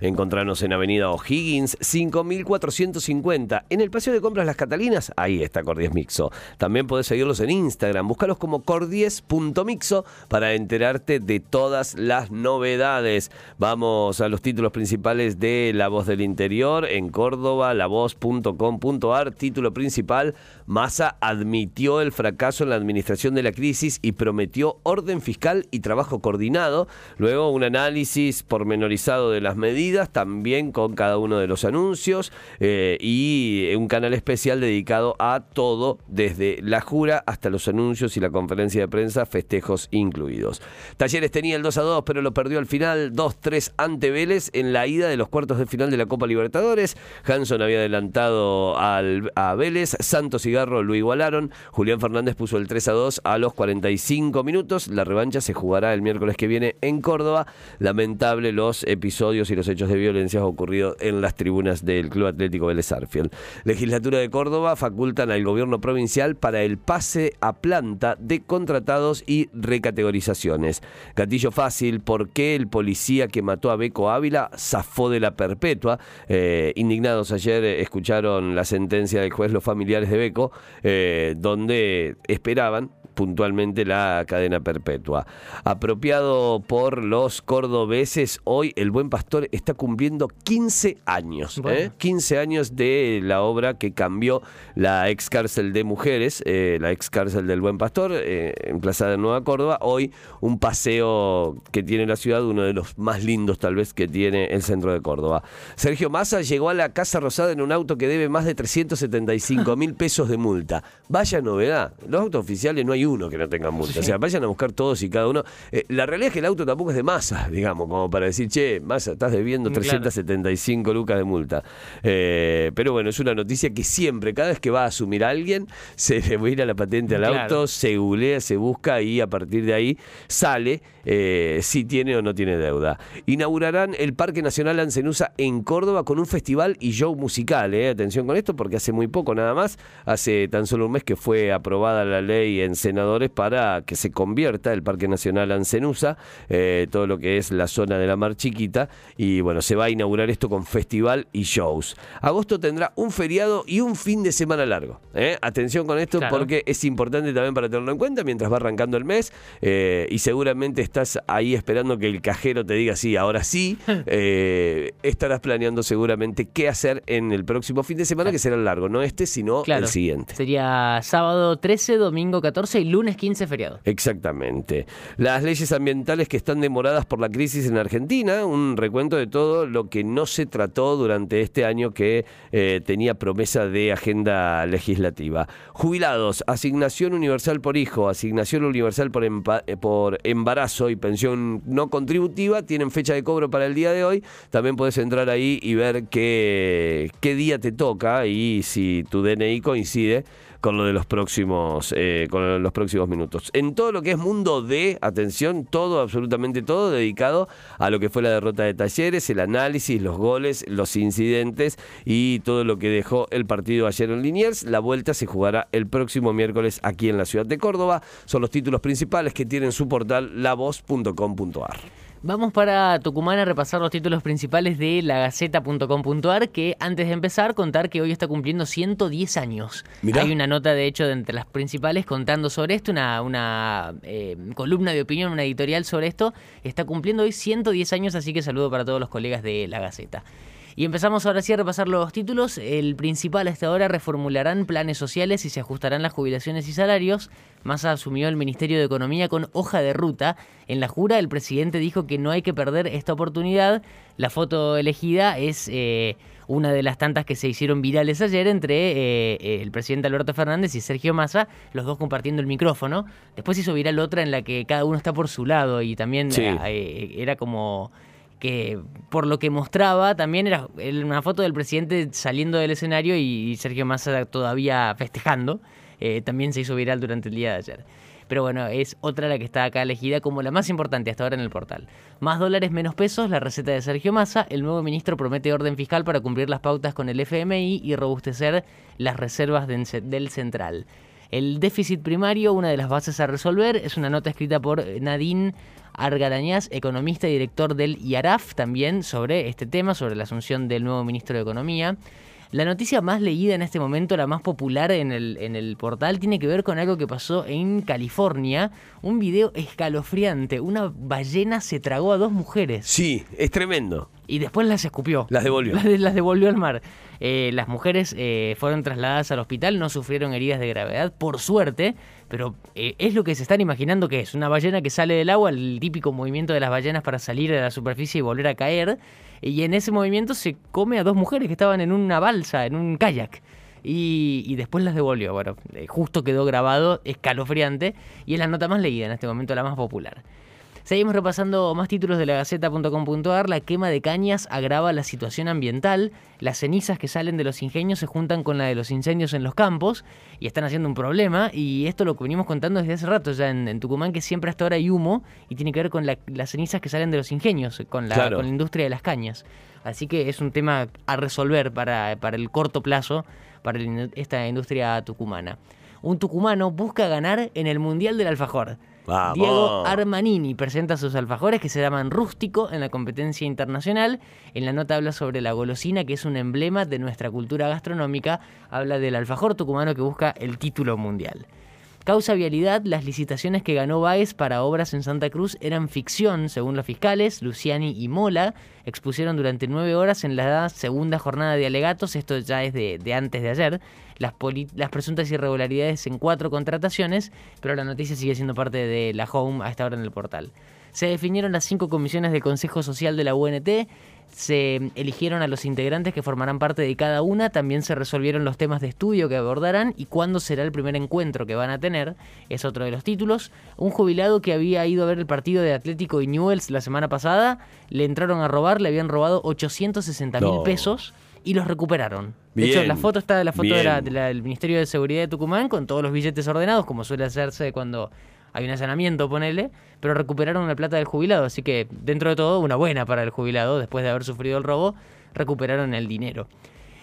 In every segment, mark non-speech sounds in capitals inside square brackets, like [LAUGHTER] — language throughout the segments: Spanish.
Encontrarnos en Avenida O'Higgins, 5450. En el Paseo de Compras Las Catalinas, ahí está Cordies Mixo. También puedes seguirlos en Instagram. Búscalos como cordies.mixo para enterarte de todas las novedades. Vamos a los títulos principales de La Voz del Interior en Córdoba, lavoz.com.ar. Título principal: Massa admitió el fracaso en la administración de la crisis y prometió orden fiscal y trabajo coordinado. Luego, un análisis pormenorizado de las medidas también con cada uno de los anuncios eh, y un canal especial dedicado a todo, desde la jura hasta los anuncios y la conferencia de prensa, festejos incluidos. Talleres tenía el 2 a 2, pero lo perdió al final 2-3 ante Vélez en la ida de los cuartos de final de la Copa Libertadores. Hanson había adelantado al, a Vélez, Santos y Garro lo igualaron, Julián Fernández puso el 3 a 2 a los 45 minutos. La revancha se jugará el miércoles que viene en Córdoba. Lamentable los episodios y los hechos hechos de violencia ocurrido en las tribunas del Club Atlético Vélez Arfield. Legislatura de Córdoba facultan al gobierno provincial para el pase a planta de contratados y recategorizaciones. Gatillo fácil, ¿por qué el policía que mató a Beco Ávila zafó de la perpetua? Eh, indignados ayer escucharon la sentencia del juez los familiares de Beco, eh, donde esperaban puntualmente la cadena perpetua. Apropiado por los cordobeses, hoy el Buen Pastor está cumpliendo 15 años. 15 ¿eh? años de la obra que cambió la ex cárcel de mujeres, eh, la ex cárcel del Buen Pastor, eh, emplazada en Nueva Córdoba. Hoy un paseo que tiene la ciudad, uno de los más lindos tal vez que tiene el centro de Córdoba. Sergio Massa llegó a la Casa Rosada en un auto que debe más de 375 mil pesos de multa. Vaya novedad. Los autos oficiales no hay uno que no tenga multa. O sea, vayan a buscar todos y cada uno. Eh, la realidad es que el auto tampoco es de masa, digamos, como para decir, che, masa, estás debiendo 375 lucas de multa. Eh, pero bueno, es una noticia que siempre, cada vez que va a asumir a alguien, [LAUGHS] se le va a ir a la patente al auto, se googlea, se busca y a partir de ahí sale eh, si tiene o no tiene deuda. Inaugurarán el Parque Nacional Ancenusa en Córdoba con un festival y show musical. Atención con esto porque hace muy poco nada más, hace tan solo un mes que fue aprobada la ley en senadores para que se convierta el Parque Nacional Ancenusa, eh, todo lo que es la zona de la Mar Chiquita, y bueno, se va a inaugurar esto con festival y shows. Agosto tendrá un feriado y un fin de semana largo. ¿eh? Atención con esto porque es importante también para tenerlo en cuenta mientras va arrancando el mes eh, y seguramente estás ahí esperando que el cajero te diga sí, ahora sí, [LAUGHS] estarás planeando seguramente qué hacer en el próximo fin de semana que será largo, no este, sino el siguiente. Sería sábado 13, domingo 14 y lunes 15 feriado. Exactamente. Las leyes ambientales que están demoradas por la crisis en Argentina, un recuento de todo lo que no se trató durante este año que eh, tenía promesa de agenda legislativa. Jubilados, asignación universal por hijo, asignación universal por, eh, por embarazo y pensión no contributiva, tienen fecha de cobro para el día de hoy. También puedes entrar ahí y ver qué, qué día te toca y si tu DNI coincide con lo de los próximos, eh, con los próximos minutos. En todo lo que es mundo de, atención, todo, absolutamente todo, dedicado a lo que fue la derrota de Talleres, el análisis, los goles, los incidentes y todo lo que dejó el partido ayer en Liniers. La vuelta se jugará el próximo miércoles aquí en la ciudad de Córdoba. Son los títulos principales que tienen su portal lavoz.com.ar. Vamos para Tucumán a repasar los títulos principales de lagaceta.com.ar, que antes de empezar contar que hoy está cumpliendo 110 años. Hay una nota, de hecho, de entre las principales contando sobre esto, una, una eh, columna de opinión, una editorial sobre esto. Está cumpliendo hoy 110 años, así que saludo para todos los colegas de La Gaceta. Y empezamos ahora sí a repasar los títulos. El principal hasta ahora reformularán planes sociales y se ajustarán las jubilaciones y salarios. Massa asumió el Ministerio de Economía con hoja de ruta. En la jura el presidente dijo que no hay que perder esta oportunidad. La foto elegida es eh, una de las tantas que se hicieron virales ayer entre eh, el presidente Alberto Fernández y Sergio Massa, los dos compartiendo el micrófono. Después hizo viral otra en la que cada uno está por su lado y también eh, era como que por lo que mostraba también era una foto del presidente saliendo del escenario y Sergio Massa todavía festejando. Eh, también se hizo viral durante el día de ayer. Pero bueno, es otra la que está acá elegida como la más importante hasta ahora en el portal. Más dólares, menos pesos, la receta de Sergio Massa. El nuevo ministro promete orden fiscal para cumplir las pautas con el FMI y robustecer las reservas del central. El déficit primario, una de las bases a resolver, es una nota escrita por Nadine Argarañaz, economista y director del IARAF, también sobre este tema, sobre la asunción del nuevo ministro de Economía. La noticia más leída en este momento, la más popular en el, en el portal, tiene que ver con algo que pasó en California. Un video escalofriante. Una ballena se tragó a dos mujeres. Sí, es tremendo. Y después las escupió. Las devolvió. [LAUGHS] Las, devolvió al mar. Eh, las mujeres eh, fueron trasladadas al hospital, no sufrieron heridas de gravedad, por suerte, pero eh, es lo que se están imaginando que es. Una ballena que sale del agua, el típico movimiento de las ballenas para salir de la superficie y volver a caer y en ese movimiento se come a dos mujeres que estaban en una balsa, en un kayak. Y, después las devolvió. Bueno, eh, justo quedó grabado, escalofriante, y es la nota más leída en este momento, la más popular. Seguimos repasando más títulos de la Gaceta.com.ar. La quema de cañas agrava la situación ambiental. Las cenizas que salen de los ingenios se juntan con la de los incendios en los campos y están haciendo un problema. Y esto lo que venimos contando desde hace rato ya en, Tucumán, que siempre hasta ahora hay humo y tiene que ver con las cenizas que salen de los ingenios, con la, con la industria de las cañas. Así que es un tema a resolver para, para el corto plazo para esta industria tucumana. Un tucumano busca ganar en el Mundial del Alfajor. Diego Armanini presenta sus alfajores que se llaman rústico en la competencia internacional. En la nota habla sobre la golosina, que es un emblema de nuestra cultura gastronómica. Habla del alfajor tucumano que busca el título mundial. Causa vialidad, las licitaciones que ganó Baez para obras en Santa Cruz eran ficción, según los fiscales. Luciani y Mola expusieron durante nueve horas en la segunda jornada de alegatos, esto ya es de, antes de ayer, las, las, presuntas irregularidades en cuatro contrataciones, pero la noticia sigue siendo parte de la Home a esta hora en el portal. Se definieron las cinco comisiones del Consejo Social de la UNT, se eligieron a los integrantes que formarán parte de cada una, también se resolvieron los temas de estudio que abordarán y cuándo será el primer encuentro que van a tener, es otro de los títulos. Un jubilado que había ido a ver el partido de Atlético y Newells la semana pasada, le entraron a robar, le habían robado 860 mil pesos y los recuperaron. de hecho, la foto está la foto del Ministerio de Seguridad de Tucumán con todos los billetes ordenados, como suele hacerse cuando hay un allanamiento, ponele, pero recuperaron la plata del jubilado, así que dentro de todo una buena para el jubilado, después de haber sufrido el robo, recuperaron el dinero.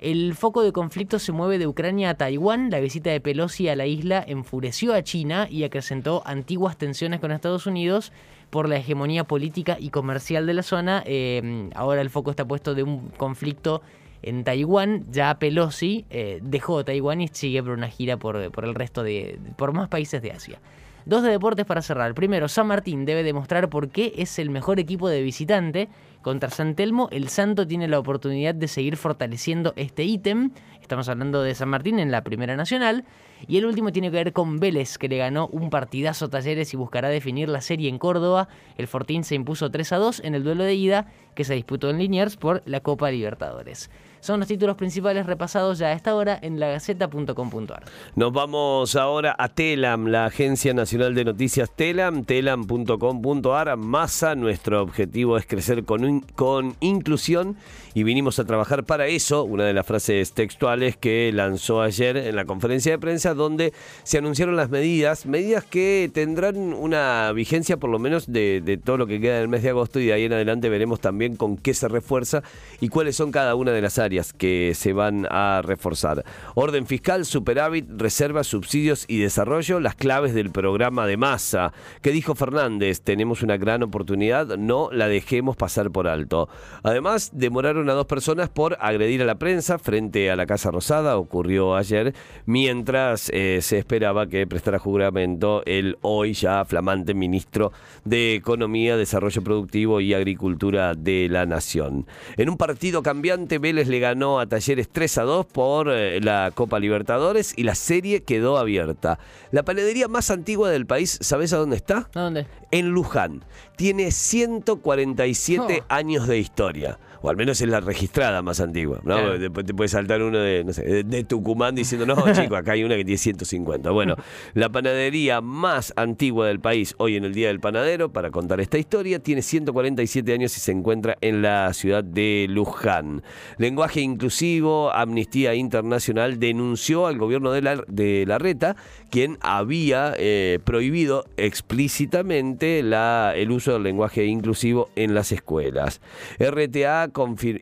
El foco de conflicto se mueve de Ucrania a Taiwán. La visita de Pelosi a la isla enfureció a China y acrecentó antiguas tensiones con Estados Unidos por la hegemonía política y comercial de la zona. Eh, ahora el foco está puesto de un conflicto en Taiwán. Ya Pelosi eh, dejó Taiwán y sigue por una gira por el resto de. por más países de Asia. Dos de deportes para cerrar. Primero, San Martín debe demostrar por qué es el mejor equipo de visitante. Contra San Telmo, el Santo tiene la oportunidad de seguir fortaleciendo este ítem. Estamos hablando de San Martín en la Primera Nacional. Y el último tiene que ver con Vélez, que le ganó un partidazo Talleres y buscará definir la serie en Córdoba. El Fortín se impuso 3 a 2 en el duelo de ida que se disputó en Liniers por la Copa Libertadores. Son los títulos principales repasados ya a esta hora en lagaceta.com.ar. Nos vamos ahora a Telam, la Agencia Nacional de Noticias Telam, telam.com.ar. Masa, nuestro objetivo es crecer con, con inclusión y vinimos a trabajar para eso. Una de las frases textuales que lanzó ayer en la conferencia de prensa, donde se anunciaron las medidas, medidas que tendrán una vigencia por lo menos de, de todo lo que queda del mes de agosto y de ahí en adelante veremos también con qué se refuerza y cuáles son cada una de las áreas que se van a reforzar. Orden fiscal, superávit, reservas, subsidios y desarrollo, las claves del programa de masa. ¿Qué dijo Fernández? Tenemos una gran oportunidad, no la dejemos pasar por alto. Además, demoraron a dos personas por agredir a la prensa frente a la Casa Rosada, ocurrió ayer, mientras eh, se esperaba que prestara juramento el hoy ya flamante ministro de Economía, Desarrollo Productivo y Agricultura de la Nación. En un partido cambiante, Vélez le ganó a Talleres 3 a 2 por eh, la Copa Libertadores y la serie quedó abierta. La panadería más antigua del país, ¿sabes a dónde está? ¿A dónde? En Luján. Tiene 147 años de historia. O al menos es la registrada más antigua. ¿no? Después te puede saltar uno de, no sé, de Tucumán diciendo, no, [LAUGHS] chico, acá hay una que tiene 150. Bueno, la panadería más antigua del país hoy en el Día del Panadero, para contar esta historia, tiene 147 años y se encuentra en la ciudad de Luján. Lenguaje inclusivo, Amnistía Internacional denunció al gobierno de la, de la Reta, quien había eh, prohibido explícitamente la, el uso del lenguaje inclusivo en las escuelas. RTA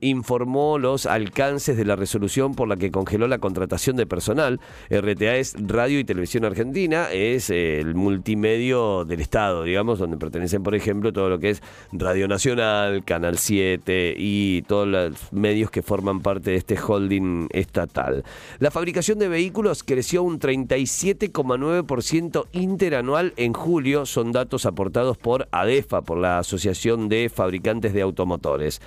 informó los alcances de la resolución por la que congeló la contratación de personal. RTA es Radio y Televisión Argentina, es el multimedio del Estado, digamos, donde pertenecen, por ejemplo, todo lo que es Radio Nacional, Canal 7 y todos los medios que forman parte de este holding estatal. La fabricación de vehículos creció un 37,9% interanual en julio, son datos aportados por ADEFA, por la Asociación de Fabricantes de Automotores.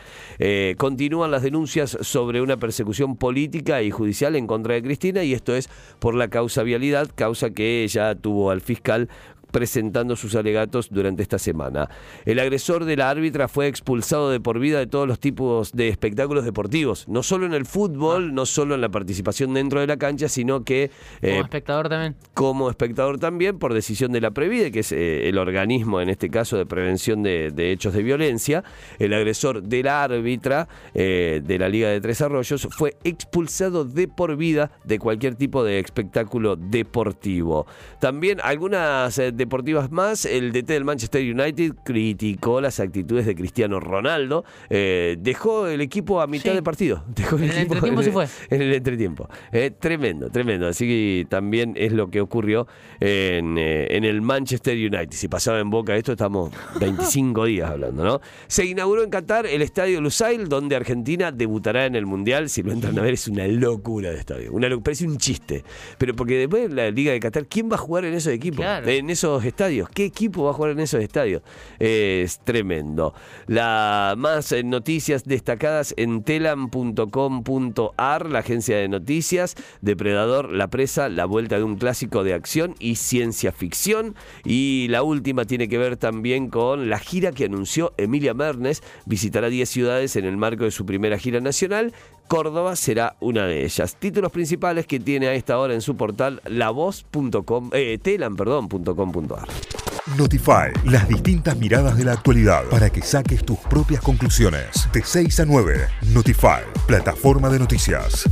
Continúan las denuncias sobre una persecución política y judicial en contra de Cristina y esto es por la causa vialidad, causa que ella tuvo al fiscal presentando sus alegatos durante esta semana. El agresor de la árbitra fue expulsado de por vida de todos los tipos de espectáculos deportivos, no solo en el fútbol, ah. no solo en la participación dentro de la cancha, sino que... como eh, espectador también. Como espectador también, por decisión de la Previde, que es eh, el organismo en este caso de prevención de, hechos de violencia. El agresor de la árbitra eh, de la Liga de Tres Arroyos fue expulsado de por vida de cualquier tipo de espectáculo deportivo. También algunas deportivas más, el DT del Manchester United criticó las actitudes de Cristiano Ronaldo. Eh, dejó el equipo a mitad de partido. [LAUGHS] Dejó el en el entretiempo se fue. En el entretiempo. Eh, tremendo, tremendo. Así que también es lo que ocurrió en, eh, en el Manchester United. Si pasaba en boca esto, estamos 25 [LAUGHS] días hablando, ¿no? Se inauguró en Qatar el estadio Lusail, donde Argentina debutará en el Mundial. Si lo entran a ver, es una locura de estadio. Una parece un chiste. Pero porque después la Liga de Qatar, ¿quién va a jugar en esos equipos? En esos estadios. ¿Qué equipo va a jugar en esos estadios? Es tremendo. La más eh, noticias destacadas en telam.com.ar, la agencia de noticias, Depredador, La Presa, la vuelta de un clásico de acción y ciencia ficción. Y la última tiene que ver también con la gira que anunció Emilia Mernes. Visitará 10 ciudades en el marco de su primera gira nacional. Córdoba será una de ellas. Títulos principales que tiene a esta hora en su portal lavoz.com, eh, telam.com.ar. Notify, las distintas miradas de la actualidad para que saques tus propias conclusiones. De 6 a 9, Notify, plataforma de noticias.